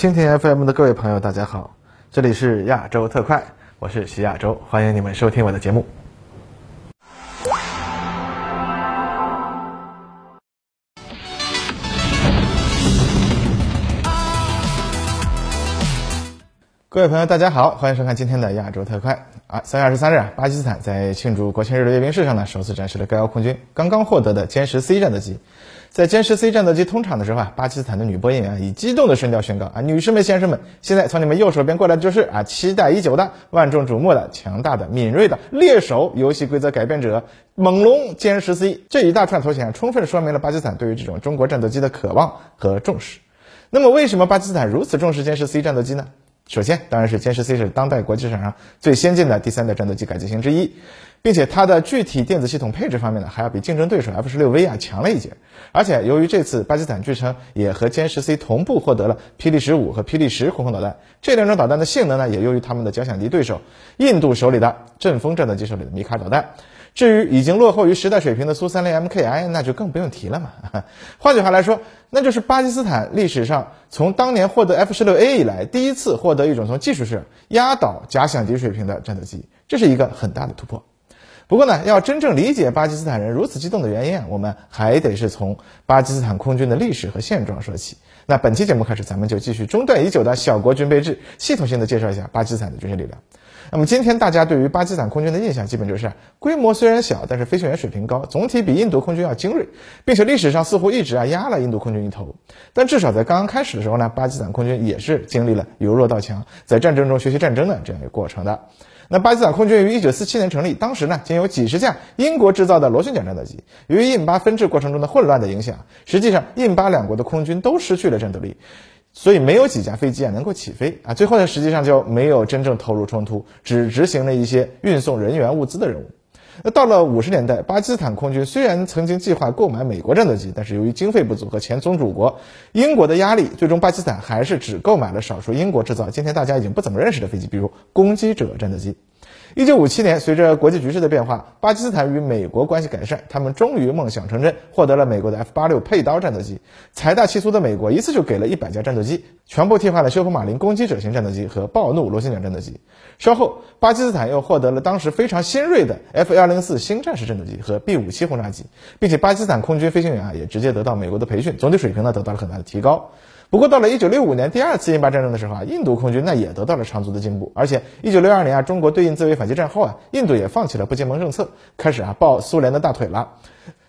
蜻蜓 FM 的各位朋友，大家好，这里是亚洲特快，我是徐亚洲，欢迎你们收听我的节目。各位朋友，大家好，欢迎收看今天的亚洲特快啊！三月二十三日，巴基斯坦在庆祝国庆日的阅兵式上呢，首次展示了盖奥空军刚刚获得的歼十 C 战斗机。在歼十 C 战斗机通场的时候啊，巴基斯坦的女播音员啊以激动的声调宣告啊，女士们、先生们，现在从你们右手边过来的就是啊，期待已久的、万众瞩目的、强大的、敏锐的猎手游戏规则改变者猛龙歼十 C。这一大串头衔充分说明了巴基斯坦对于这种中国战斗机的渴望和重视。那么，为什么巴基斯坦如此重视歼十 C 战斗机呢？首先，当然是歼十 C 是当代国际市场上最先进的第三代战斗机改进型之一，并且它的具体电子系统配置方面呢，还要比竞争对手 F 十六 V 啊强了一截。而且，由于这次巴基斯坦据称也和歼十 C 同步获得了霹雳十五和霹雳十空空导弹，这两种导弹的性能呢，也优于他们的假想敌对手印度手里的阵风战斗机手里的米卡导弹。至于已经落后于时代水平的苏三零 MKI，那就更不用提了嘛。换句话来说，那就是巴基斯坦历史上从当年获得 F 十六 A 以来，第一次获得一种从技术上压倒假想敌水平的战斗机，这是一个很大的突破。不过呢，要真正理解巴基斯坦人如此激动的原因，我们还得是从巴基斯坦空军的历史和现状说起。那本期节目开始，咱们就继续中断已久的小国军备制，系统性的介绍一下巴基斯坦的军事力量。那么今天大家对于巴基斯坦空军的印象，基本就是规模虽然小，但是飞行员水平高，总体比印度空军要精锐，并且历史上似乎一直啊压了印度空军一头。但至少在刚刚开始的时候呢，巴基斯坦空军也是经历了由弱到强，在战争中学习战争的这样一个过程的。那巴基斯坦空军于一九四七年成立，当时呢仅有几十架英国制造的螺旋桨战斗机。由于印巴分治过程中的混乱的影响，实际上印巴两国的空军都失去了战斗力。所以没有几架飞机啊能够起飞啊，最后呢实际上就没有真正投入冲突，只执行了一些运送人员物资的任务。那到了五十年代，巴基斯坦空军虽然曾经计划购买美国战斗机，但是由于经费不足和前宗主国英国的压力，最终巴基斯坦还是只购买了少数英国制造、今天大家已经不怎么认识的飞机，比如攻击者战斗机。一九五七年，随着国际局势的变化，巴基斯坦与美国关系改善，他们终于梦想成真，获得了美国的 F 八六佩刀战斗机。财大气粗的美国一次就给了一百架战斗机，全部替换了休夫马林攻击者型战斗机和暴怒螺旋桨战斗机。稍后，巴基斯坦又获得了当时非常新锐的 F 幺零四新战士战斗机和 B 五七轰炸机，并且巴基斯坦空军飞行员啊也直接得到美国的培训，总体水平呢得到了很大的提高。不过到了一九六五年第二次印巴战争的时候啊，印度空军那也得到了长足的进步，而且一九六二年啊，中国对印自卫反击战后啊，印度也放弃了不结盟政策，开始啊抱苏联的大腿了。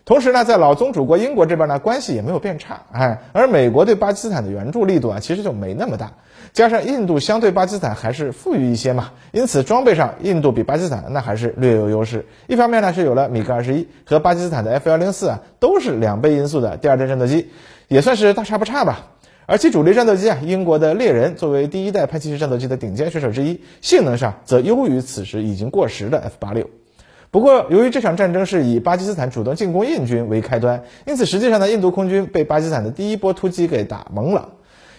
同时呢，在老宗主国英国这边呢，关系也没有变差，哎，而美国对巴基斯坦的援助力度啊，其实就没那么大。加上印度相对巴基斯坦还是富裕一些嘛，因此装备上印度比巴基斯坦那还是略有优势。一方面呢是有了米格二十一和巴基斯坦的 F 幺零四啊，都是两倍音速的第二代战斗机，也算是大差不差吧。而其主力战斗机啊，英国的猎人作为第一代喷气式战斗机的顶尖选手之一，性能上则优于此时已经过时的 F 八六。不过，由于这场战争是以巴基斯坦主动进攻印军为开端，因此实际上呢，印度空军被巴基斯坦的第一波突击给打懵了。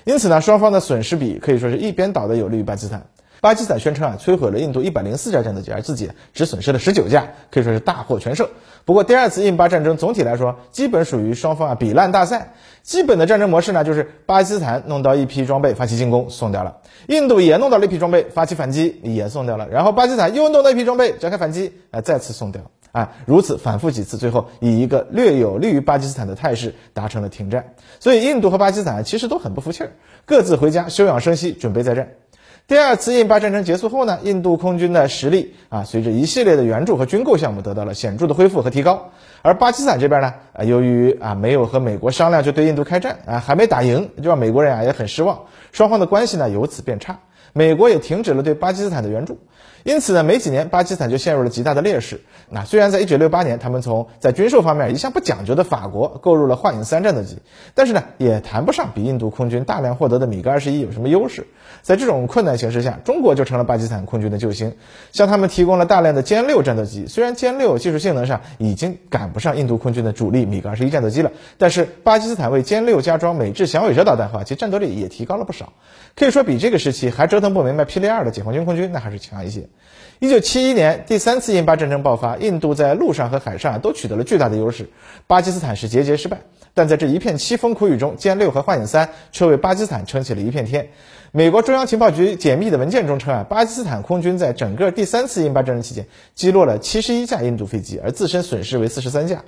因此呢，双方的损失比可以说是一边倒的有利于巴基斯坦。巴基斯坦宣称啊，摧毁了印度一百零四架战斗机，而自己只损失了十九架，可以说是大获全胜。不过，第二次印巴战争总体来说，基本属于双方啊比烂大赛。基本的战争模式呢，就是巴基斯坦弄到一批装备发起进攻，送掉了；印度也弄到了一批装备发起反击，也送掉了。然后巴基斯坦又弄到一批装备展开反击，啊，再次送掉。啊，如此反复几次，最后以一个略有利于巴基斯坦的态势达成了停战。所以，印度和巴基斯坦其实都很不服气儿，各自回家休养生息，准备再战。第二次印巴战争结束后呢，印度空军的实力啊，随着一系列的援助和军购项目得到了显著的恢复和提高。而巴基斯坦这边呢，啊，由于啊没有和美国商量就对印度开战啊，还没打赢，就让美国人啊也很失望，双方的关系呢由此变差。美国也停止了对巴基斯坦的援助，因此呢，没几年巴基斯坦就陷入了极大的劣势。那虽然在1968年，他们从在军售方面一向不讲究的法国购入了幻影三战斗机，但是呢，也谈不上比印度空军大量获得的米格二十一有什么优势。在这种困难形势下，中国就成了巴基斯坦空军的救星，向他们提供了大量的歼六战斗机。虽然歼六技术性能上已经赶不上印度空军的主力米格二十一战斗机了，但是巴基斯坦为歼六加装美制响尾蛇导弹后，其战斗力也提高了不少。可以说，比这个时期还折腾不明白霹雳二的解放军空军那还是强一些。一九七一年，第三次印巴战争爆发，印度在陆上和海上都取得了巨大的优势，巴基斯坦是节节失败。但在这一片凄风苦雨中，歼六和幻影三却为巴基斯坦撑起了一片天。美国中央情报局解密的文件中称啊，巴基斯坦空军在整个第三次印巴战争期间击落了七十一架印度飞机，而自身损失为四十三架。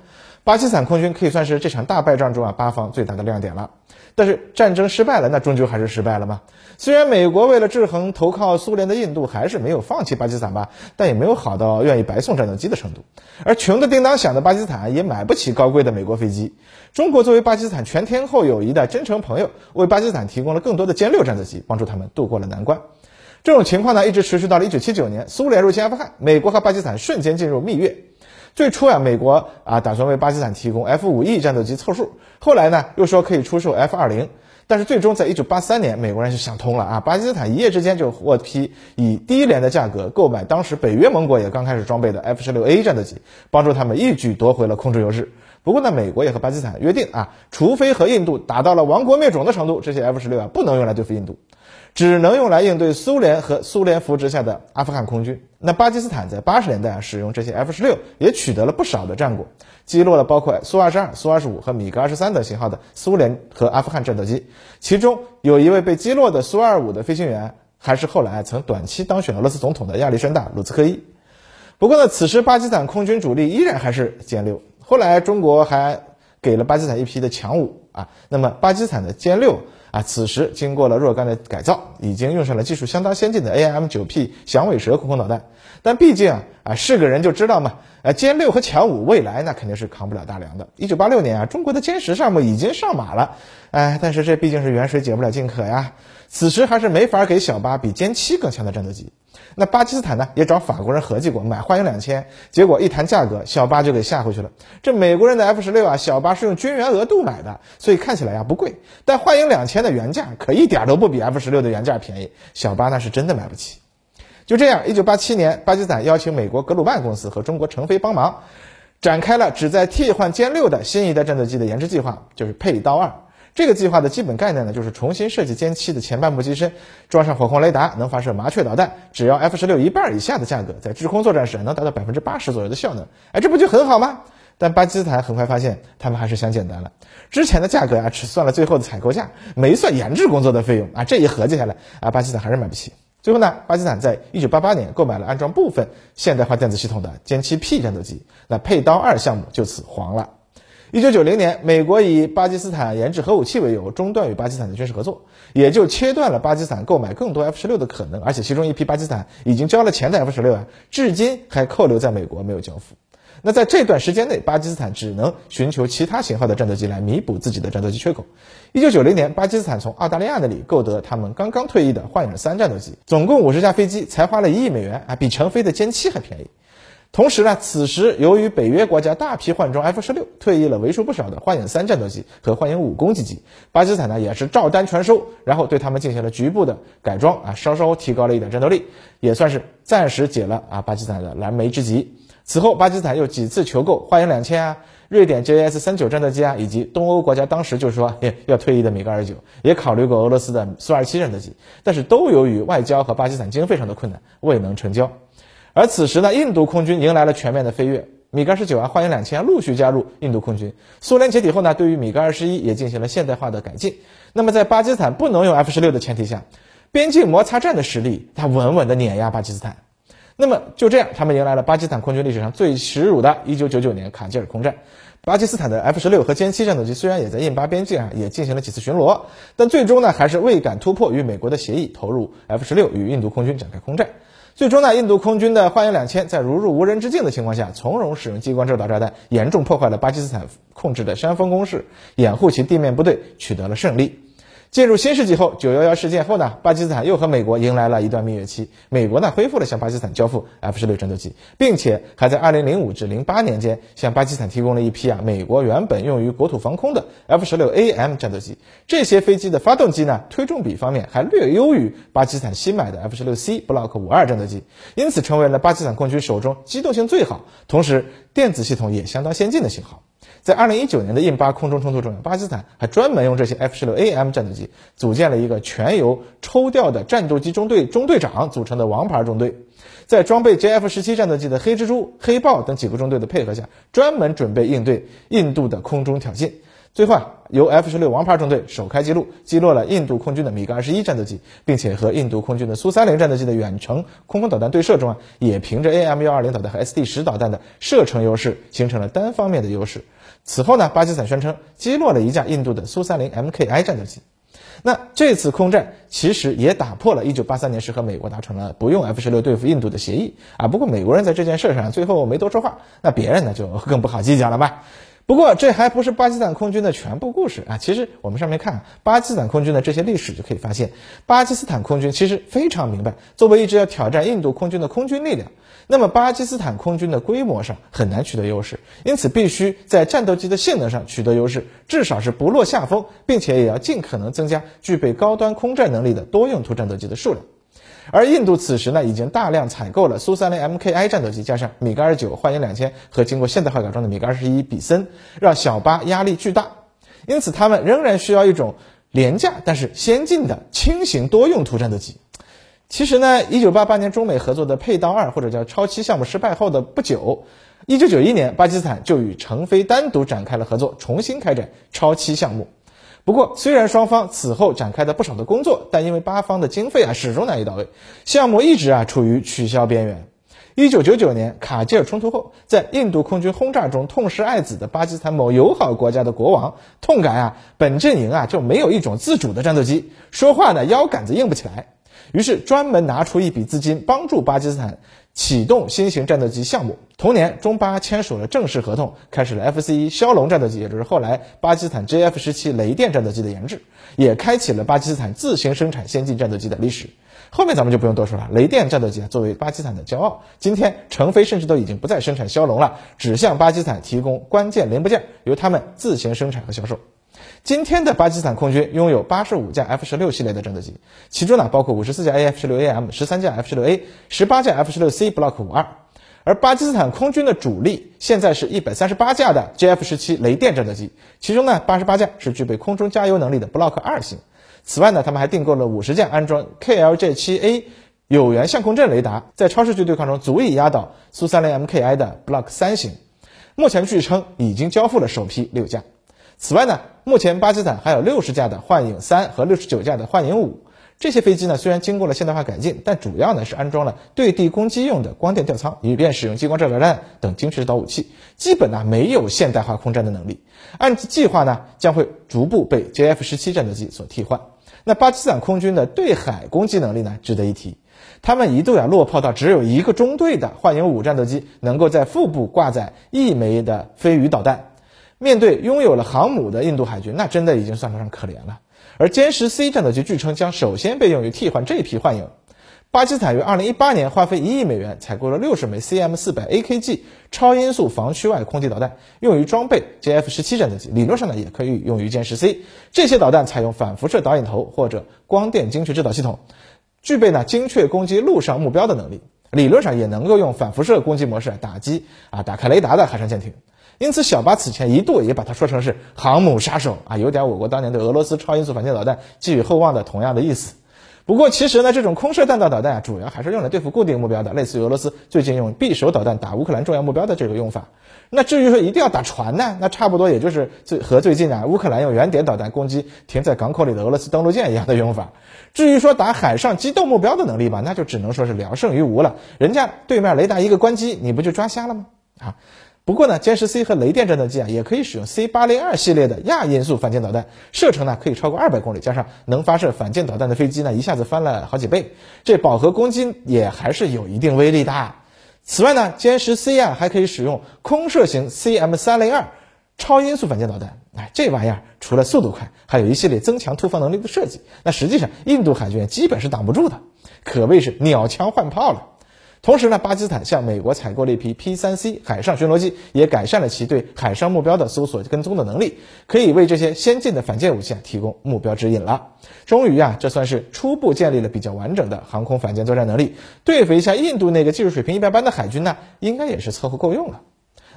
巴基斯坦空军可以算是这场大败仗中啊巴方最大的亮点了。但是战争失败了，那终究还是失败了嘛。虽然美国为了制衡投靠苏联的印度，还是没有放弃巴基斯坦吧，但也没有好到愿意白送战斗机的程度。而穷的叮当响的巴基斯坦也买不起高贵的美国飞机。中国作为巴基斯坦全天候友谊的真诚朋友，为巴基斯坦提供了更多的歼六战斗机，帮助他们渡过了难关。这种情况呢，一直持续到了1979年，苏联入侵阿富汗，美国和巴基斯坦瞬间进入蜜月。最初啊，美国啊打算为巴基斯坦提供 F-5E 战斗机凑数，后来呢又说可以出售 F-20，但是最终在1983年，美国人就想通了啊，巴基斯坦一夜之间就获批以低廉的价格购买当时北约盟国也刚开始装备的 F-16A 战斗机，帮助他们一举夺回了控制优势。不过呢，美国也和巴基斯坦约定啊，除非和印度打到了亡国灭种的程度，这些 F-16 啊不能用来对付印度。只能用来应对苏联和苏联扶植下的阿富汗空军。那巴基斯坦在八十年代啊，使用这些 F 十六也取得了不少的战果，击落了包括苏二十二、苏二十五和米格二十三等型号的苏联和阿富汗战斗机。其中有一位被击落的苏二五的飞行员，还是后来曾短期当选俄罗斯总统的亚历山大·鲁茨科伊。不过呢，此时巴基斯坦空军主力依然还是歼六。后来中国还给了巴基斯坦一批的强五啊，那么巴基斯坦的歼六。啊，此时经过了若干的改造，已经用上了技术相当先进的 AM 九 P 响尾蛇空空导弹。但毕竟啊啊是个人就知道嘛，呃歼六和强五未来那肯定是扛不了大梁的。一九八六年啊，中国的歼十项目已经上马了，哎，但是这毕竟是远水解不了近渴呀。此时还是没法给小巴比歼七更强的战斗机。那巴基斯坦呢，也找法国人合计过买幻影两千，结果一谈价格，小巴就给吓回去了。这美国人的 F 十六啊，小巴是用军援额度买的，所以看起来呀不贵。但幻影两千的原价可一点都不比 F 十六的原价便宜，小巴那是真的买不起。就这样，一九八七年，巴基斯坦邀请美国格鲁曼公司和中国成飞帮忙，展开了旨在替换歼六的新一代战斗机的研制计划，就是佩刀二。这个计划的基本概念呢，就是重新设计歼七的前半部机身，装上火控雷达，能发射麻雀导弹，只要 F 十六一半以下的价格，在制空作战时能达到百分之八十左右的效能。哎，这不就很好吗？但巴基斯坦很快发现，他们还是想简单了。之前的价格啊，只算了最后的采购价，没算研制工作的费用啊。这一合计下来啊，巴基斯坦还是买不起。最后呢，巴基斯坦在一九八八年购买了安装部分现代化电子系统的歼七 P 战斗机，那佩刀二项目就此黄了。一九九零年，美国以巴基斯坦研制核武器为由，中断与巴基斯坦的军事合作，也就切断了巴基斯坦购买更多 F 十六的可能。而且，其中一批巴基斯坦已经交了钱的 F 十六啊，至今还扣留在美国没有交付。那在这段时间内，巴基斯坦只能寻求其他型号的战斗机来弥补自己的战斗机缺口。一九九零年，巴基斯坦从澳大利亚那里购得他们刚刚退役的幻影三战斗机，总共五十架飞机，才花了一亿美元啊，比成飞的歼七还便宜。同时呢，此时由于北约国家大批换装 F 十六，退役了为数不少的幻影三战斗机和幻影五攻击机，巴基斯坦呢也是照单全收，然后对他们进行了局部的改装啊，稍稍提高了一点战斗力，也算是暂时解了啊巴基斯坦的燃眉之急。此后，巴基斯坦又几次求购幻影两千啊、瑞典 JAS 三九战斗机啊，以及东欧国家当时就说 要退役的米格二十九，也考虑过俄罗斯的苏二七战斗机，但是都由于外交和巴基斯坦经费上的困难，未能成交。而此时呢，印度空军迎来了全面的飞跃，米格二十九啊、幻影两千陆续加入印度空军。苏联解体后呢，对于米格二十一也进行了现代化的改进。那么在巴基斯坦不能用 F 十六的前提下，边境摩擦战的实力，它稳稳的碾压巴基斯坦。那么就这样，他们迎来了巴基斯坦空军历史上最耻辱的1999年卡吉尔空战。巴基斯坦的 F 十六和歼七战斗机虽然也在印巴边境啊也进行了几次巡逻，但最终呢还是未敢突破与美国的协议，投入 F 十六与印度空军展开空战。最终呢，印度空军的幻影两千在如入无人之境的情况下，从容使用激光制导炸弹，严重破坏了巴基斯坦控制的山峰工事，掩护其地面部队取得了胜利。进入新世纪后，九幺幺事件后呢，巴基斯坦又和美国迎来了一段蜜月期。美国呢恢复了向巴基斯坦交付 F 十六战斗机，并且还在二零零五至零八年间向巴基斯坦提供了一批啊美国原本用于国土防空的 F 十六 AM 战斗机。这些飞机的发动机呢推重比方面还略优于巴基斯坦新买的 F 十六 C Block 五二战斗机，因此成为了巴基斯坦空军手中机动性最好，同时电子系统也相当先进的型号。在二零一九年的印巴空中冲突中，巴基斯坦还专门用这些 F 十六 AM 战斗机组建了一个全由抽调的战斗机中队中队长组成的王牌中队，在装备 JF 十七战斗机的黑蜘蛛、黑豹等几个中队的配合下，专门准备应对印度的空中挑衅。最后啊，由 F 十六王牌中队首开纪录，击落了印度空军的米格二十一战斗机，并且和印度空军的苏三零战斗机的远程空空导弹对射中啊，也凭着 AM 幺二零导弹和 SD 十导弹的射程优势，形成了单方面的优势。此后呢，巴基斯坦宣称击落了一架印度的苏三零 MKI 战斗机。那这次空战其实也打破了1983年时和美国达成了不用 F 十六对付印度的协议啊。不过美国人在这件事上最后没多说话，那别人呢就更不好计较了吧。不过这还不是巴基斯坦空军的全部故事啊！其实我们上面看巴基斯坦空军的这些历史，就可以发现，巴基斯坦空军其实非常明白，作为一支要挑战印度空军的空军力量，那么巴基斯坦空军的规模上很难取得优势，因此必须在战斗机的性能上取得优势，至少是不落下风，并且也要尽可能增加具备高端空战能力的多用途战斗机的数量。而印度此时呢，已经大量采购了苏三零 MKI 战斗机，加上米格二九幻影两千和经过现代化改装的米格二十一比森，让小巴压力巨大。因此，他们仍然需要一种廉价但是先进的轻型多用途战斗机。其实呢，一九八八年中美合作的佩刀二或者叫超七项目失败后的不久，一九九一年巴基斯坦就与成飞单独展开了合作，重新开展超七项目。不过，虽然双方此后展开了不少的工作，但因为巴方的经费啊始终难以到位，项目一直啊处于取消边缘。一九九九年卡吉尔冲突后，在印度空军轰炸中痛失爱子的巴基斯坦某友好国家的国王痛感啊，本阵营啊就没有一种自主的战斗机，说话呢腰杆子硬不起来，于是专门拿出一笔资金帮助巴基斯坦。启动新型战斗机项目，同年中巴签署了正式合同，开始了 F C 一枭龙战斗机，也就是后来巴基斯坦 J F 十七雷电战斗机的研制，也开启了巴基斯坦自行生产先进战斗机的历史。后面咱们就不用多说了，雷电战斗机啊作为巴基斯坦的骄傲，今天成飞甚至都已经不再生产枭龙了，只向巴基斯坦提供关键零部件，由他们自行生产和销售。今天的巴基斯坦空军拥有八十五架 F 十六系列的战斗机，其中呢包括五十四架 AF 十六 AM、十三架 F 十六 A、十八架 F 十六 C Block 五二。而巴基斯坦空军的主力现在是一百三十八架的 JF 十七雷电战斗机，其中呢八十八架是具备空中加油能力的 Block 二型。此外呢，他们还订购了五十架安装 KLJ 七 A 有源相控阵雷达，在超视距对抗中足以压倒苏三零 MKI 的 Block 三型。目前据称已经交付了首批六架。此外呢，目前巴基斯坦还有六十架的幻影三和六十九架的幻影五。这些飞机呢，虽然经过了现代化改进，但主要呢是安装了对地攻击用的光电吊舱，以便使用激光照导弹等精确制导武器，基本呢没有现代化空战的能力。按计划呢，将会逐步被 JF 十七战斗机所替换。那巴基斯坦空军的对海攻击能力呢，值得一提。他们一度呀落炮到只有一个中队的幻影五战斗机能够在腹部挂载一枚的飞鱼导弹。面对拥有了航母的印度海军，那真的已经算得上可怜了。而歼十 C 战斗机据称将首先被用于替换这批幻影。巴基斯坦于2018年花费一亿美元采购了六十枚 CM 四百 AKG 超音速防区外空地导弹，用于装备 JF 十七战斗机。理论上呢，也可以用于歼十 C。这些导弹采用反辐射导引头或者光电精确制导系统，具备呢精确攻击陆上目标的能力。理论上也能够用反辐射攻击模式打击啊打开雷达的海上舰艇。因此，小巴此前一度也把它说成是航母杀手啊，有点我国当年对俄罗斯超音速反舰导弹寄予厚望的同样的意思。不过，其实呢，这种空射弹道导弹啊，主要还是用来对付固定目标的，类似于俄罗斯最近用匕首导弹打乌克兰重要目标的这个用法。那至于说一定要打船呢，那差不多也就是最和最近啊乌克兰用圆点导弹攻击停在港口里的俄罗斯登陆舰一样的用法。至于说打海上机动目标的能力吧，那就只能说是聊胜于无了。人家对面雷达一个关机，你不就抓瞎了吗？啊！不过呢，歼十 C 和雷电战斗机啊，也可以使用 C 八零二系列的亚音速反舰导弹，射程呢可以超过二百公里，加上能发射反舰导弹的飞机呢，一下子翻了好几倍，这饱和攻击也还是有一定威力的。此外呢，歼十 C 啊还可以使用空射型 CM 三零二超音速反舰导弹，哎，这玩意儿除了速度快，还有一系列增强突防能力的设计，那实际上印度海军基本是挡不住的，可谓是鸟枪换炮了。同时呢，巴基斯坦向美国采购了一批 P3C 海上巡逻机，也改善了其对海上目标的搜索跟踪的能力，可以为这些先进的反舰武器啊提供目标指引了。终于啊，这算是初步建立了比较完整的航空反舰作战能力，对付一下印度那个技术水平一般般的海军呢，应该也是凑合够用了。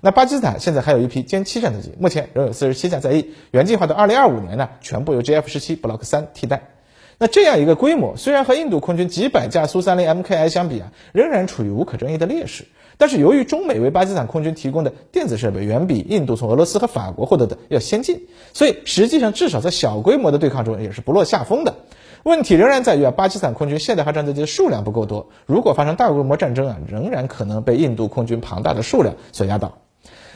那巴基斯坦现在还有一批歼七战斗机，目前仍有四十七架在役，原计划到二零二五年呢，全部由 JF 十七 Block 三替代。那这样一个规模，虽然和印度空军几百架苏三零 MKI 相比啊，仍然处于无可争议的劣势。但是由于中美为巴基斯坦空军提供的电子设备远比印度从俄罗斯和法国获得的要先进，所以实际上至少在小规模的对抗中也是不落下风的。问题仍然在于啊，巴基斯坦空军现代化战斗机的数量不够多，如果发生大规模战争啊，仍然可能被印度空军庞大的数量所压倒。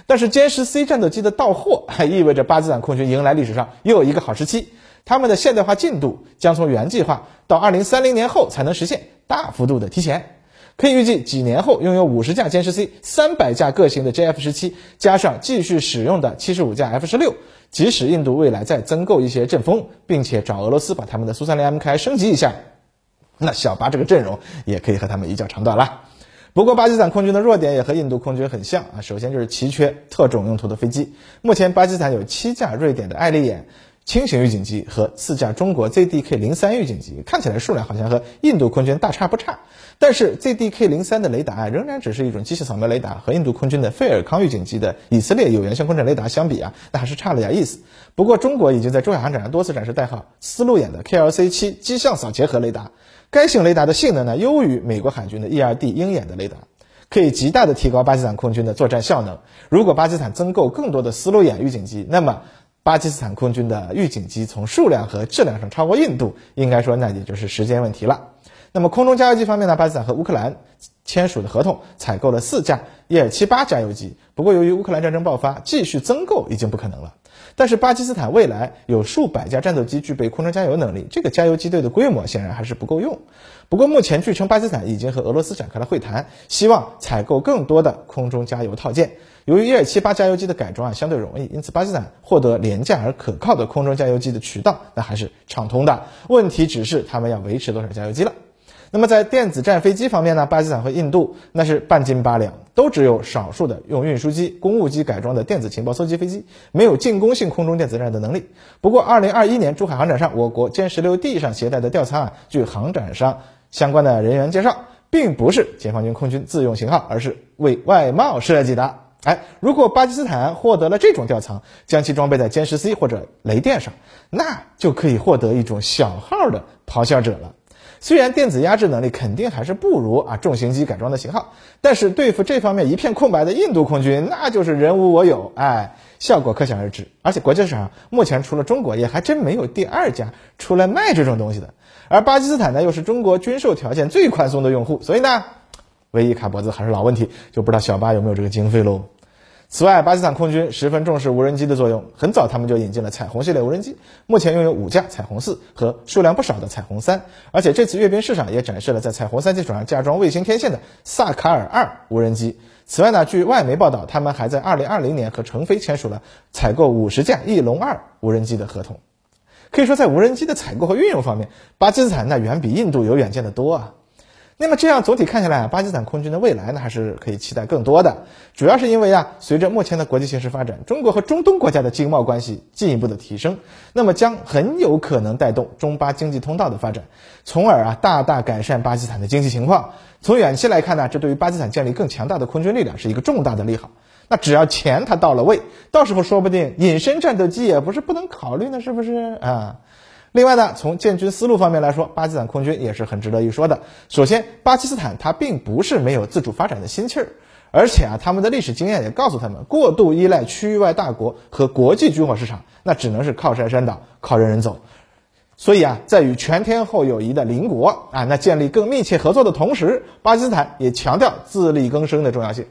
但是歼十 C 战斗机的到货，还意味着巴基斯坦空军迎来历史上又一个好时期，他们的现代化进度将从原计划到二零三零年后才能实现大幅度的提前。可以预计，几年后拥有五十架歼十 C、三百架各型的 JF 十七，加上继续使用的七十五架 F 十六，即使印度未来再增购一些阵风，并且找俄罗斯把他们的苏三零 MKI 升级一下，那小巴这个阵容也可以和他们一较长短了。不过，巴基斯坦空军的弱点也和印度空军很像啊，首先就是奇缺特种用途的飞机。目前，巴基斯坦有七架瑞典的爱丽眼。轻型预警机和四架中国 ZDK 零三预警机，看起来数量好像和印度空军大差不差，但是 ZDK 零三的雷达啊，仍然只是一种机械扫描雷达，和印度空军的费尔康预警机的以色列有源相控阵雷达相比啊，那还是差了点意思。不过中国已经在中海航展上多次展示代号丝路眼的 KLC 七机象扫结合雷达，该型雷达的性能呢优于美国海军的 ERD 鹰眼的雷达，可以极大的提高巴基斯坦空军的作战效能。如果巴基斯坦增购更多的丝路眼预警机，那么巴基斯坦空军的预警机从数量和质量上超过印度，应该说那也就是时间问题了。那么空中加油机方面呢？巴基斯坦和乌克兰签署的合同采购了四架伊尔七八加油机，不过由于乌克兰战争爆发，继续增购已经不可能了。但是巴基斯坦未来有数百架战斗机具备空中加油能力，这个加油机队的规模显然还是不够用。不过目前据称巴基斯坦已经和俄罗斯展开了会谈，希望采购更多的空中加油套件。由于伊尔七八加油机的改装啊相对容易，因此巴基斯坦获得廉价而可靠的空中加油机的渠道那还是畅通的。问题只是他们要维持多少加油机了。那么在电子战飞机方面呢，巴基斯坦和印度那是半斤八两，都只有少数的用运输机、公务机改装的电子情报搜集飞机，没有进攻性空中电子战的能力。不过，二零二一年珠海航展上，我国歼十六 D 上携带的吊舱啊，据航展上相关的人员介绍，并不是解放军空军自用型号，而是为外贸设计的。哎，如果巴基斯坦获得了这种吊舱，将其装备在歼十 C 或者雷电上，那就可以获得一种小号的咆哮者了。虽然电子压制能力肯定还是不如啊重型机改装的型号，但是对付这方面一片空白的印度空军，那就是人无我有，哎，效果可想而知。而且国际市场目前除了中国，也还真没有第二家出来卖这种东西的。而巴基斯坦呢，又是中国军售条件最宽松的用户，所以呢。唯一卡脖子还是老问题，就不知道小巴有没有这个经费喽。此外，巴基斯坦空军十分重视无人机的作用，很早他们就引进了彩虹系列无人机，目前拥有五架彩虹四和数量不少的彩虹三，而且这次阅兵式上也展示了在彩虹三基础上加装卫星天线的萨卡尔二无人机。此外呢，据外媒报道，他们还在二零二零年和成飞签署了采购五十架翼龙二无人机的合同。可以说，在无人机的采购和运用方面，巴基斯坦那远比印度有远见的多啊。那么这样总体看下来，巴基斯坦空军的未来呢，还是可以期待更多的。主要是因为啊，随着目前的国际形势发展，中国和中东国家的经贸关系进一步的提升，那么将很有可能带动中巴经济通道的发展，从而啊大大改善巴基斯坦的经济情况。从远期来看呢，这对于巴基斯坦建立更强大的空军力量是一个重大的利好。那只要钱它到了位，到时候说不定隐身战斗机也不是不能考虑呢，是不是啊？另外呢，从建军思路方面来说，巴基斯坦空军也是很值得一说的。首先，巴基斯坦它并不是没有自主发展的心气儿，而且啊，他们的历史经验也告诉他们，过度依赖区域外大国和国际军火市场，那只能是靠山山倒，靠人人走。所以啊，在与全天候友谊的邻国啊，那建立更密切合作的同时，巴基斯坦也强调自力更生的重要性。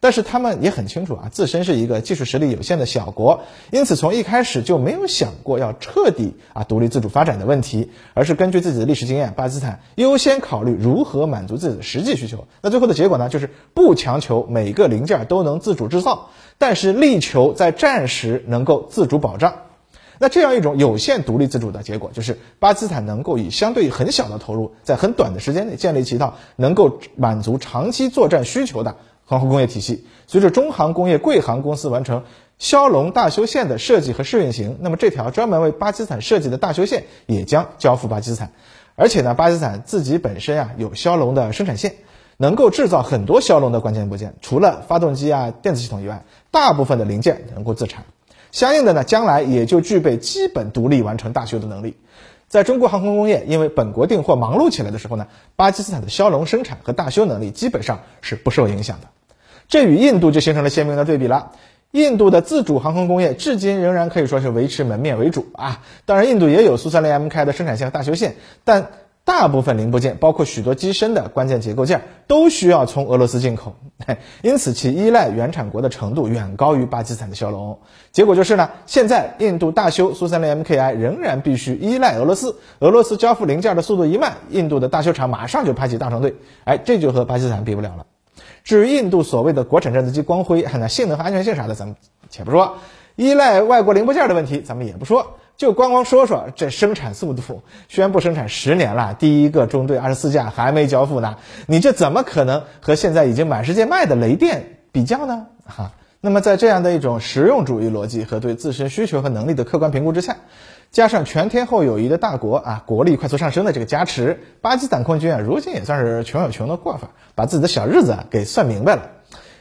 但是他们也很清楚啊，自身是一个技术实力有限的小国，因此从一开始就没有想过要彻底啊独立自主发展的问题，而是根据自己的历史经验，巴基斯坦优先考虑如何满足自己的实际需求。那最后的结果呢，就是不强求每个零件都能自主制造，但是力求在战时能够自主保障。那这样一种有限独立自主的结果，就是巴基斯坦能够以相对很小的投入，在很短的时间内建立起一套能够满足长期作战需求的。航空工业体系随着中航工业贵航公司完成枭龙大修线的设计和试运行，那么这条专门为巴基斯坦设计的大修线也将交付巴基斯坦。而且呢，巴基斯坦自己本身啊有枭龙的生产线，能够制造很多骁龙的关键部件，除了发动机啊、电子系统以外，大部分的零件能够自产。相应的呢，将来也就具备基本独立完成大修的能力。在中国航空工业因为本国订货忙碌起来的时候呢，巴基斯坦的枭龙生产和大修能力基本上是不受影响的。这与印度就形成了鲜明的对比了。印度的自主航空工业至今仍然可以说是维持门面为主啊。当然，印度也有苏 -30 MK 的生产线和大修线，但大部分零部件，包括许多机身的关键结构件，都需要从俄罗斯进口，因此其依赖原产国的程度远高于巴基斯坦的骁龙。结果就是呢，现在印度大修苏 -30 MKI 仍然必须依赖俄罗斯，俄罗斯交付零件的速度一慢，印度的大修厂马上就排起大长队，哎，这就和巴基斯坦比不了了。至于印度所谓的国产战斗机光辉，那性能和安全性啥的，咱们且不说；依赖外国零部件的问题，咱们也不说。就光光说说这生产速度，宣布生产十年了，第一个中队二十四架还没交付呢，你这怎么可能和现在已经满世界卖的雷电比较呢？哈，那么在这样的一种实用主义逻辑和对自身需求和能力的客观评估之下。加上全天候友谊的大国啊，国力快速上升的这个加持，巴基斯坦空军啊，如今也算是穷有穷的过法，把自己的小日子啊给算明白了。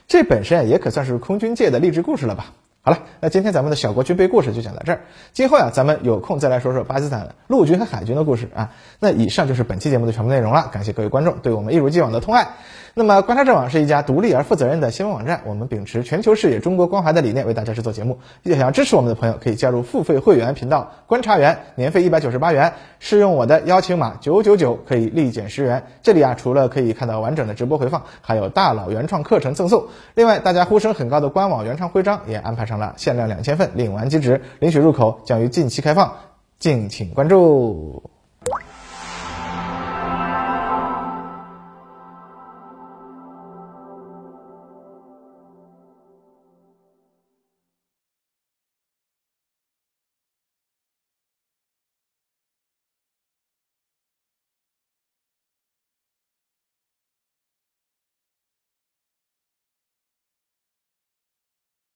这本身，也可算是空军界的励志故事了吧。好了，那今天咱们的小国军备故事就讲到这儿。今后呀，咱们有空再来说说巴基斯坦陆军和海军的故事啊。那以上就是本期节目的全部内容了，感谢各位观众对我们一如既往的痛爱。那么，观察者网是一家独立而负责任的新闻网站，我们秉持全球视野、中国关怀的理念，为大家制作节目。想要支持我们的朋友，可以加入付费会员频道观察员，年费一百九十八元，试用我的邀请码九九九，可以立减十元。这里啊，除了可以看到完整的直播回放，还有大佬原创课程赠送。另外，大家呼声很高的官网原创徽章也安排上了限量两千份，领完即止，领取入口将于近期开放，敬请关注。